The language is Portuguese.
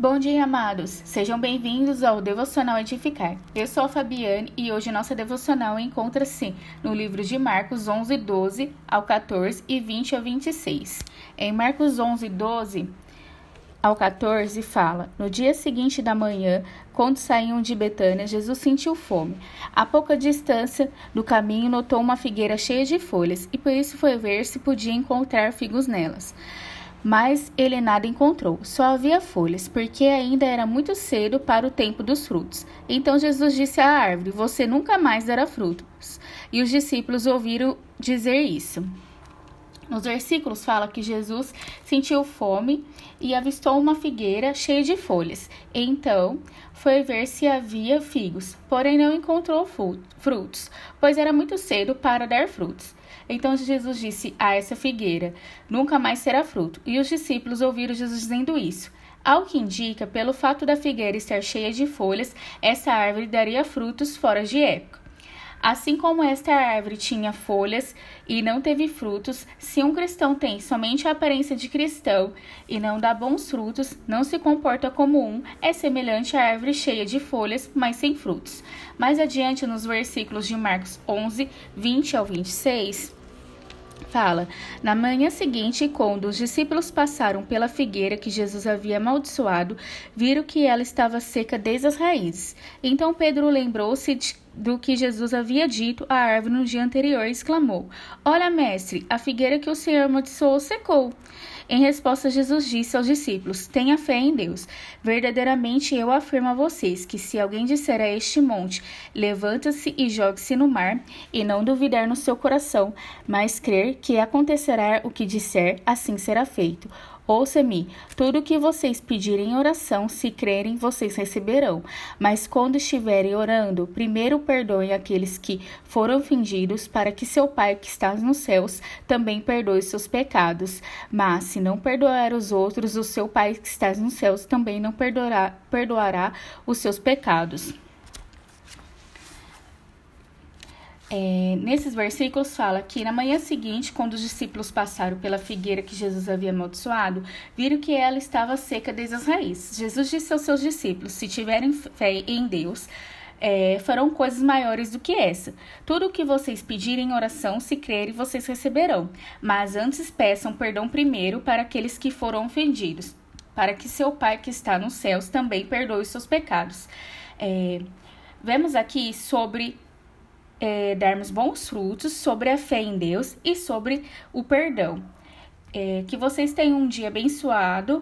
Bom dia, amados. Sejam bem-vindos ao Devocional Edificar. Eu sou a Fabiane e hoje nossa devocional encontra-se no livro de Marcos 11, 12 ao 14 e 20 ao 26. Em Marcos 11, 12 ao 14 fala: No dia seguinte da manhã, quando saíam de Betânia, Jesus sentiu fome. A pouca distância do caminho, notou uma figueira cheia de folhas e por isso foi ver se podia encontrar figos nelas. Mas ele nada encontrou, só havia folhas, porque ainda era muito cedo para o tempo dos frutos. Então Jesus disse à árvore: Você nunca mais dará frutos. E os discípulos ouviram dizer isso. Nos versículos fala que Jesus sentiu fome e avistou uma figueira cheia de folhas. Então foi ver se havia figos, porém não encontrou frutos, pois era muito cedo para dar frutos. Então Jesus disse a essa figueira: Nunca mais será fruto. E os discípulos ouviram Jesus dizendo isso. Ao que indica, pelo fato da figueira estar cheia de folhas, essa árvore daria frutos fora de época. Assim como esta árvore tinha folhas e não teve frutos, se um cristão tem somente a aparência de cristão e não dá bons frutos, não se comporta como um, é semelhante à árvore cheia de folhas, mas sem frutos. Mais adiante, nos versículos de Marcos 11, 20 ao 26, Fala: Na manhã seguinte, quando os discípulos passaram pela figueira que Jesus havia amaldiçoado, viram que ela estava seca desde as raízes. Então Pedro lembrou-se do que Jesus havia dito à árvore no dia anterior exclamou: Olha, mestre, a figueira que o Senhor amaldiçoou secou. Em resposta, Jesus disse aos discípulos: Tenha fé em Deus. Verdadeiramente eu afirmo a vocês que se alguém disser a este monte: Levanta-se e jogue-se no mar, e não duvidar no seu coração, mas crer que acontecerá o que disser, assim será feito. Ouça-me, tudo o que vocês pedirem em oração, se crerem, vocês receberão. Mas quando estiverem orando, primeiro perdoem aqueles que foram ofendidos, para que seu Pai que está nos céus também perdoe seus pecados. Mas se não perdoar os outros, o seu Pai que está nos céus também não perdoará, perdoará os seus pecados. É, nesses versículos fala que na manhã seguinte, quando os discípulos passaram pela figueira que Jesus havia amaldiçoado, viram que ela estava seca desde as raízes. Jesus disse aos seus discípulos: Se tiverem fé em Deus, é, farão coisas maiores do que essa. Tudo o que vocês pedirem em oração, se crerem, vocês receberão. Mas antes peçam perdão primeiro para aqueles que foram ofendidos, para que seu Pai que está nos céus também perdoe os seus pecados. É, vemos aqui sobre é, darmos bons frutos, sobre a fé em Deus e sobre o perdão. É, que vocês tenham um dia abençoado